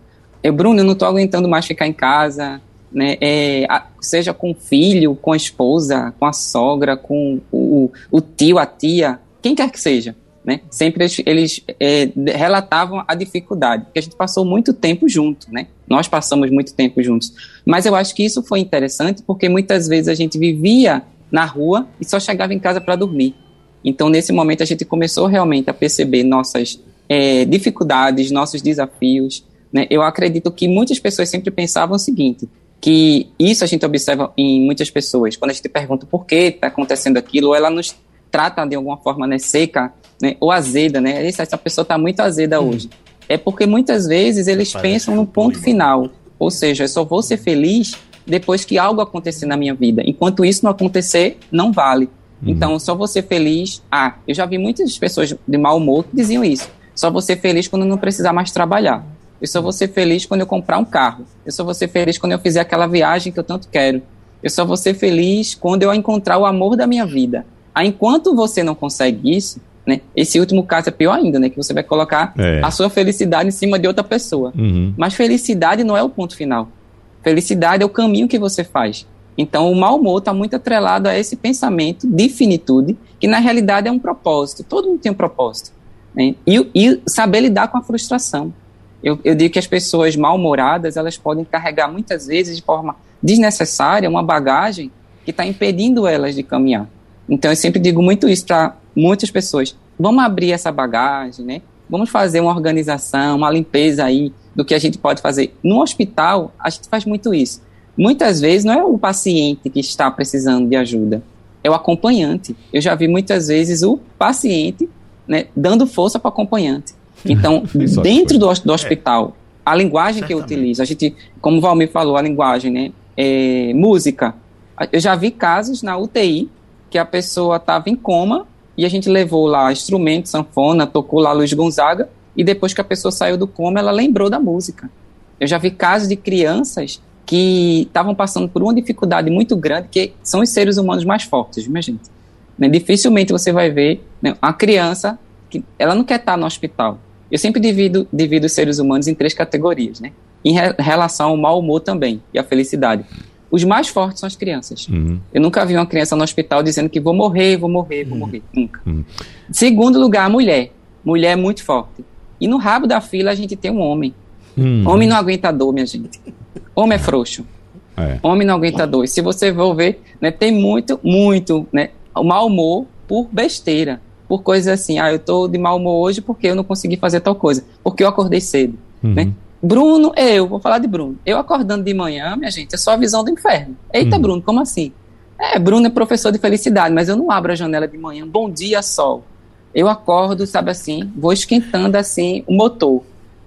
[SPEAKER 5] Bruno, eu não estou aguentando mais ficar em casa, né, é, seja com o filho, com a esposa, com a sogra, com o, o tio, a tia, quem quer que seja. Né? Sempre eles, eles é, relatavam a dificuldade, porque a gente passou muito tempo junto, né? Nós passamos muito tempo juntos. Mas eu acho que isso foi interessante porque muitas vezes a gente vivia na rua e só chegava em casa para dormir. Então, nesse momento, a gente começou realmente a perceber nossas é, dificuldades, nossos desafios. Né? Eu acredito que muitas pessoas sempre pensavam o seguinte: que isso a gente observa em muitas pessoas. Quando a gente pergunta por que está acontecendo aquilo, ela nos trata de alguma forma né, seca, né, ou azeda, né? Essa pessoa está muito azeda hum. hoje. É porque muitas vezes eles Parece pensam no ponto final. Ou seja, eu só vou ser feliz depois que algo acontecer na minha vida. Enquanto isso não acontecer, não vale. Uhum. Então, só vou ser feliz. Ah, eu já vi muitas pessoas de mau humor que diziam isso. Só vou ser feliz quando não precisar mais trabalhar. Eu só vou ser feliz quando eu comprar um carro. Eu só vou ser feliz quando eu fizer aquela viagem que eu tanto quero. Eu só vou ser feliz quando eu encontrar o amor da minha vida. Aí, enquanto você não consegue isso, né? Esse último caso é pior ainda, né? Que você vai colocar é. a sua felicidade em cima de outra pessoa. Uhum. Mas felicidade não é o ponto final. Felicidade é o caminho que você faz. Então, o mau humor está muito atrelado a esse pensamento de finitude, que na realidade é um propósito. Todo mundo tem um propósito. Né? E, e saber lidar com a frustração. Eu, eu digo que as pessoas mal-humoradas, elas podem carregar muitas vezes de forma desnecessária uma bagagem que está impedindo elas de caminhar. Então, eu sempre digo muito isso para muitas pessoas. Vamos abrir essa bagagem, né? Vamos fazer uma organização, uma limpeza aí do que a gente pode fazer. No hospital, a gente faz muito isso. Muitas vezes não é o paciente que está precisando de ajuda, é o acompanhante. Eu já vi muitas vezes o paciente né, dando força para o acompanhante. Então, dentro do, do hospital, a linguagem que eu utilizo, a gente, como o Valmir falou, a linguagem, né? É, música. Eu já vi casos na UTI que a pessoa estava em coma e a gente levou lá instrumento, sanfona, tocou lá Luiz Gonzaga e depois que a pessoa saiu do coma, ela lembrou da música. Eu já vi casos de crianças que estavam passando por uma dificuldade muito grande, que são os seres humanos mais fortes, minha gente. Né? Dificilmente você vai ver né, uma criança que ela não quer estar no hospital. Eu sempre divido, divido os seres humanos em três categorias, né? Em re relação ao mau humor também e à felicidade. Os mais fortes são as crianças. Uhum. Eu nunca vi uma criança no hospital dizendo que vou morrer, vou morrer, vou uhum. morrer. Nunca. Uhum. Segundo lugar, a mulher. Mulher é muito forte. E no rabo da fila a gente tem um homem. Uhum. Homem não aguenta dor, minha gente. Homem é frouxo. É. Homem não aguenta dor. E se você for ver, né, tem muito, muito, né, mau humor por besteira, por coisas assim. Ah, eu tô de mau humor hoje porque eu não consegui fazer tal coisa, porque eu acordei cedo, uhum. né? Bruno, eu, vou falar de Bruno. Eu acordando de manhã, minha gente, é só a visão do inferno. Eita, uhum. Bruno, como assim? É, Bruno é professor de felicidade, mas eu não abro a janela de manhã. Bom dia, sol. Eu acordo, sabe assim, vou esquentando assim o motor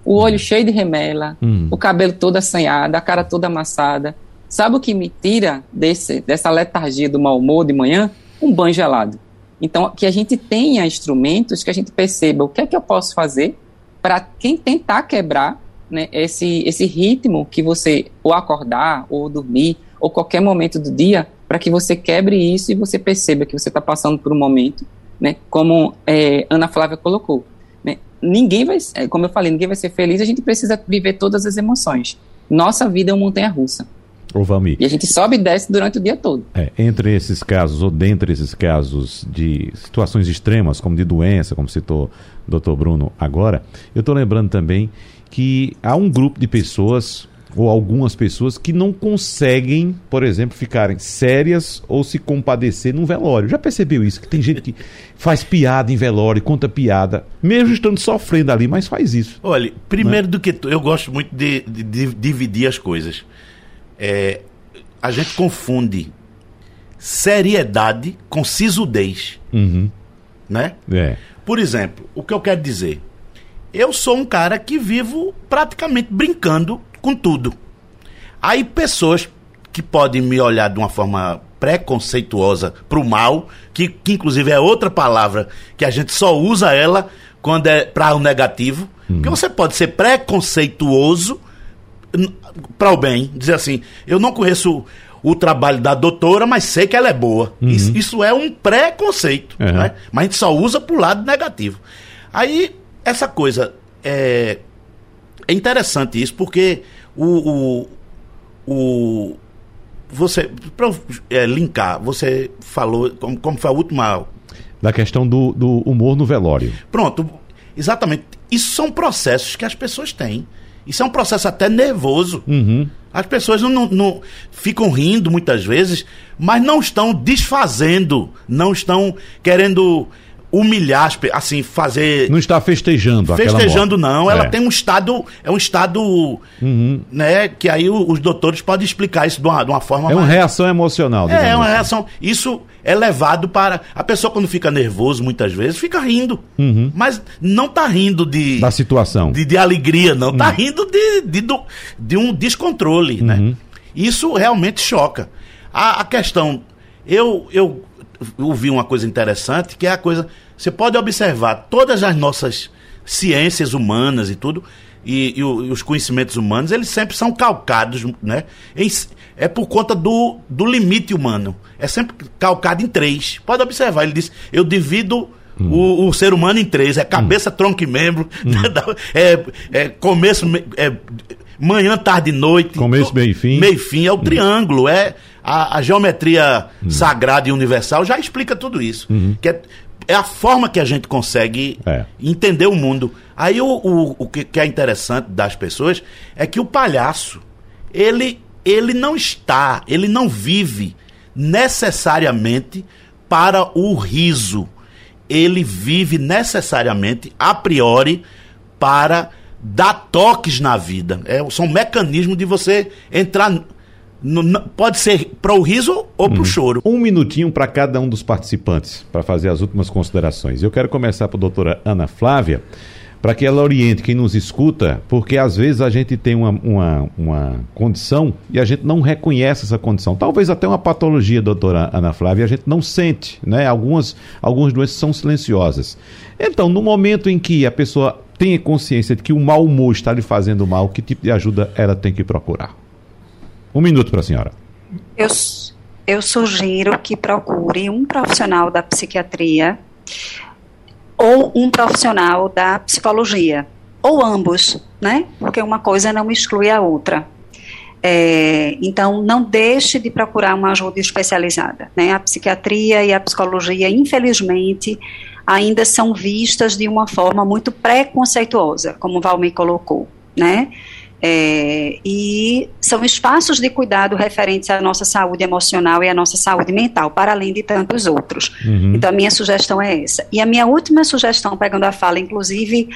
[SPEAKER 5] o olho cheio de remela, hum. o cabelo todo assanhado, a cara toda amassada. Sabe o que me tira desse, dessa letargia do mau humor de manhã? Um banho gelado. Então, que a gente tenha instrumentos que a gente perceba o que é que eu posso fazer para quem tentar quebrar né, esse, esse ritmo que você, ou acordar, ou dormir, ou qualquer momento do dia, para que você quebre isso e você perceba que você está passando por um momento, né, como é, Ana Flávia colocou ninguém vai, é, como eu falei, ninguém vai ser feliz, a gente precisa viver todas as emoções. Nossa vida é uma montanha russa.
[SPEAKER 2] Ô, Valmir.
[SPEAKER 5] E a gente sobe e desce durante o dia todo.
[SPEAKER 2] É, entre esses casos, ou dentre esses casos de situações extremas, como de doença, como citou o doutor Bruno agora, eu estou lembrando também que há um grupo de pessoas ou algumas pessoas que não conseguem, por exemplo, ficarem sérias ou se compadecer num velório. Já percebeu isso? Que tem gente que faz piada em velório, conta piada, mesmo estando sofrendo ali, mas faz isso.
[SPEAKER 3] Olha, primeiro né? do que eu gosto muito de, de, de dividir as coisas. É, a gente confunde seriedade com sisudez. Uhum. Né? É. Por exemplo, o que eu quero dizer? Eu sou um cara que vivo praticamente brincando com tudo. Aí pessoas que podem me olhar de uma forma preconceituosa para o mal, que, que inclusive é outra palavra que a gente só usa ela quando é para o negativo, uhum. porque você pode ser preconceituoso para o bem, dizer assim, eu não conheço o trabalho da doutora, mas sei que ela é boa. Uhum. Isso, isso, é um preconceito, uhum. né? mas a gente só usa para o lado negativo. Aí, essa coisa é, é interessante isso, porque o, o, o você para é, linkar, você falou como, como foi a última
[SPEAKER 2] da questão do, do humor no velório.
[SPEAKER 3] Pronto, exatamente. Isso são processos que as pessoas têm. Isso é um processo até nervoso. Uhum. As pessoas não, não, não, ficam rindo muitas vezes, mas não estão desfazendo, não estão querendo humilhar, assim, fazer.
[SPEAKER 2] Não está festejando.
[SPEAKER 3] Festejando, não. Ela é. tem um estado. É um estado. Uhum. né? Que aí os doutores podem explicar isso de uma, de uma forma.
[SPEAKER 2] É uma mais... reação emocional.
[SPEAKER 3] É, é uma assim. reação. Isso é levado para. A pessoa, quando fica nervoso, muitas vezes, fica rindo. Uhum. Mas não está rindo de.
[SPEAKER 2] Da situação.
[SPEAKER 3] De, de alegria, não. Está uhum. rindo de, de, de, de, um descontrole, né? Uhum. Isso realmente choca. A, a questão. Eu, eu ouvi uma coisa interessante, que é a coisa. Você pode observar todas as nossas ciências humanas e tudo, e, e, os conhecimentos humanos, eles sempre são calcados, né? É por conta do, do limite humano. É sempre calcado em três. Pode observar, ele diz: eu divido Hum. O, o, ser humano em três: é cabeça, hum. tronco e membro, hum. é, é, começo, é, manhã, tarde e noite.
[SPEAKER 2] Começo, meio e fim.
[SPEAKER 3] Meio e fim, é o hum. triângulo, é a, a geometria hum. sagrada e universal já explica tudo isso. Uhum. Que é, é, a forma que a gente consegue é. entender o mundo. Aí o, o, o que, que é interessante das pessoas é que o palhaço, ele, ele não está, ele não vive necessariamente para o riso. Ele vive necessariamente, a priori, para dar toques na vida. É, são mecanismos de você entrar pode ser para o riso ou para o uhum. choro.
[SPEAKER 2] Um minutinho para cada um dos participantes, para fazer as últimas considerações. Eu quero começar para a doutora Ana Flávia, para que ela oriente quem nos escuta, porque às vezes a gente tem uma, uma, uma, condição e a gente não reconhece essa condição. Talvez até uma patologia, doutora Ana Flávia, a gente não sente, né? Algumas, algumas doenças são silenciosas. Então, no momento em que a pessoa tem consciência de que o mau humor está lhe fazendo mal, que tipo de ajuda ela tem que procurar? Um minuto para a senhora.
[SPEAKER 4] Eu, eu sugiro que procure um profissional da psiquiatria ou um profissional da psicologia, ou ambos, né? Porque uma coisa não exclui a outra. É, então, não deixe de procurar uma ajuda especializada. Né? A psiquiatria e a psicologia, infelizmente, ainda são vistas de uma forma muito preconceituosa, como Valmir colocou. Né? É, e são espaços de cuidado referentes à nossa saúde emocional e à nossa saúde mental, para além de tantos outros. Uhum. Então, a minha sugestão é essa. E a minha última sugestão, pegando a fala, inclusive,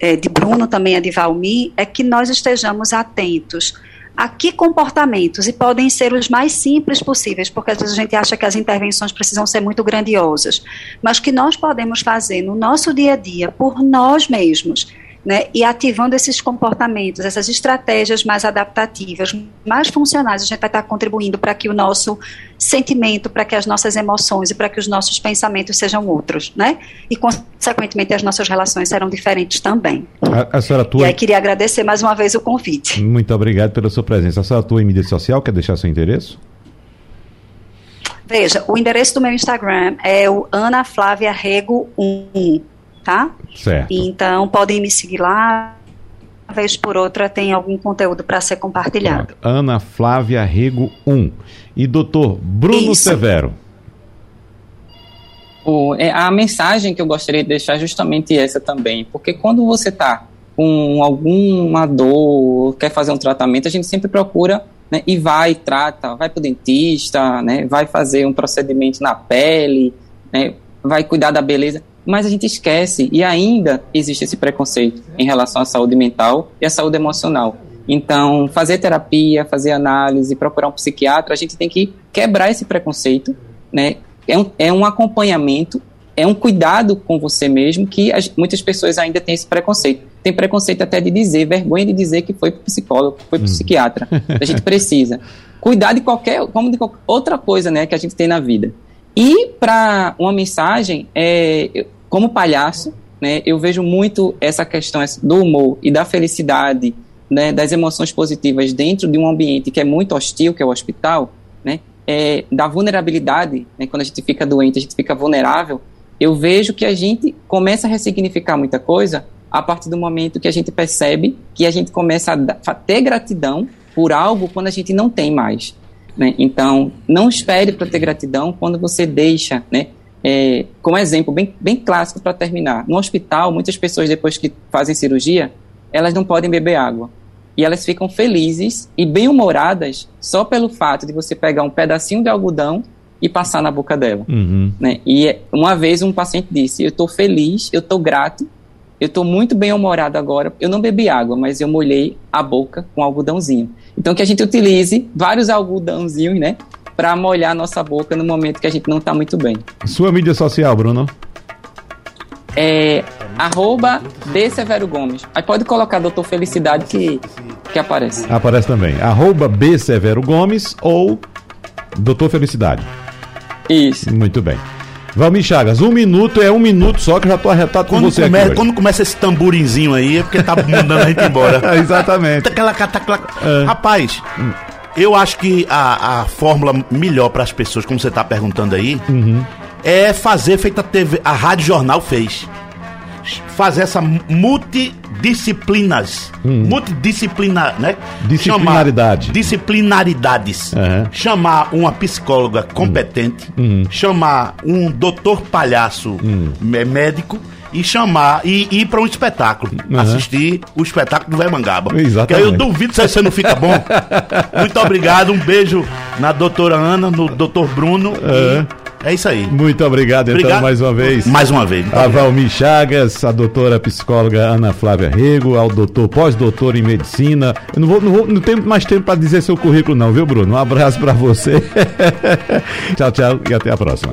[SPEAKER 4] é, de Bruno, também a de Valmir, é que nós estejamos atentos a que comportamentos, e podem ser os mais simples possíveis, porque às vezes a gente acha que as intervenções precisam ser muito grandiosas, mas que nós podemos fazer no nosso dia a dia, por nós mesmos, né, e ativando esses comportamentos, essas estratégias mais adaptativas, mais funcionais, a gente vai estar contribuindo para que o nosso sentimento, para que as nossas emoções e para que os nossos pensamentos sejam outros, né? E, consequentemente, as nossas relações serão diferentes também.
[SPEAKER 2] A, a senhora atua...
[SPEAKER 4] E aí queria agradecer mais uma vez o convite.
[SPEAKER 2] Muito obrigado pela sua presença. A senhora atua em mídia social, quer deixar seu endereço?
[SPEAKER 4] Veja, o endereço do meu Instagram é o Ana Flávia Rego 1 tá?
[SPEAKER 2] Certo.
[SPEAKER 4] Então podem me seguir lá. Uma vez por outra tem algum conteúdo para ser compartilhado.
[SPEAKER 2] Ana Flávia Rego 1. E doutor Bruno Isso. Severo.
[SPEAKER 5] O, é, a mensagem que eu gostaria de deixar é justamente essa também, porque quando você está com alguma dor, quer fazer um tratamento, a gente sempre procura né, e vai, trata, vai para o dentista, né, vai fazer um procedimento na pele, né, vai cuidar da beleza mas a gente esquece e ainda existe esse preconceito em relação à saúde mental e à saúde emocional. Então, fazer terapia, fazer análise, procurar um psiquiatra, a gente tem que quebrar esse preconceito, né? É um, é um acompanhamento, é um cuidado com você mesmo que as, muitas pessoas ainda têm esse preconceito. Tem preconceito até de dizer, vergonha de dizer que foi para psicólogo, que foi para hum. psiquiatra. A gente precisa cuidar de qualquer, como de qualquer outra coisa, né, que a gente tem na vida. E para uma mensagem, é, como palhaço, né, eu vejo muito essa questão do humor e da felicidade, né, das emoções positivas dentro de um ambiente que é muito hostil, que é o hospital, né, é, da vulnerabilidade, né, quando a gente fica doente, a gente fica vulnerável, eu vejo que a gente começa a ressignificar muita coisa a partir do momento que a gente percebe que a gente começa a ter gratidão por algo quando a gente não tem mais. Né? Então, não espere para ter gratidão quando você deixa né, é, como exemplo bem, bem clássico para terminar, no hospital, muitas pessoas depois que fazem cirurgia, elas não podem beber água. E elas ficam felizes e bem-humoradas só pelo fato de você pegar um pedacinho de algodão e passar na boca dela. Uhum. Né? E uma vez um paciente disse: Eu estou feliz, eu estou grato, eu estou muito bem-humorado agora. Eu não bebi água, mas eu molhei a boca com algodãozinho. Então, que a gente utilize vários algodãozinhos, né? Para molhar a nossa boca no momento que a gente não está muito bem.
[SPEAKER 2] Sua mídia social, Bruno?
[SPEAKER 5] É arroba B Severo Gomes. Aí pode colocar Doutor Felicidade que, que aparece.
[SPEAKER 2] Aparece também. Arroba B Severo Gomes ou Doutor Felicidade.
[SPEAKER 5] Isso.
[SPEAKER 2] Muito bem. Valmir Chagas, um minuto é um minuto só que eu já tô arretado quando com você
[SPEAKER 3] come, Quando começa esse tamborinzinho aí é porque tá mandando a gente embora.
[SPEAKER 2] Exatamente.
[SPEAKER 3] É. Rapaz, hum. Eu acho que a, a fórmula melhor para as pessoas, como você está perguntando aí, uhum. é fazer feita a TV, a Rádio Jornal fez. Fazer essa multidisciplinas. Uhum. Multidisciplina, né?
[SPEAKER 2] Disciplinaridade.
[SPEAKER 3] Chamar, disciplinaridades. Uhum. Chamar uma psicóloga competente, uhum. chamar um doutor palhaço uhum. médico e chamar e ir para um espetáculo. Uhum. Assistir o espetáculo do Véio Mangaba.
[SPEAKER 2] Exatamente.
[SPEAKER 3] Que aí eu duvido se você não fica bom. Muito obrigado, um beijo na doutora Ana, no doutor Bruno. Uhum. É isso aí.
[SPEAKER 2] Muito obrigado, então, obrigado. mais uma vez.
[SPEAKER 3] Mais uma vez.
[SPEAKER 2] A Valmir Chagas, a doutora psicóloga Ana Flávia Rego, ao doutor pós-doutor em medicina. Eu não, vou, não, vou, não tenho mais tempo para dizer seu currículo, não, viu, Bruno? Um abraço para você. tchau, tchau e até a próxima.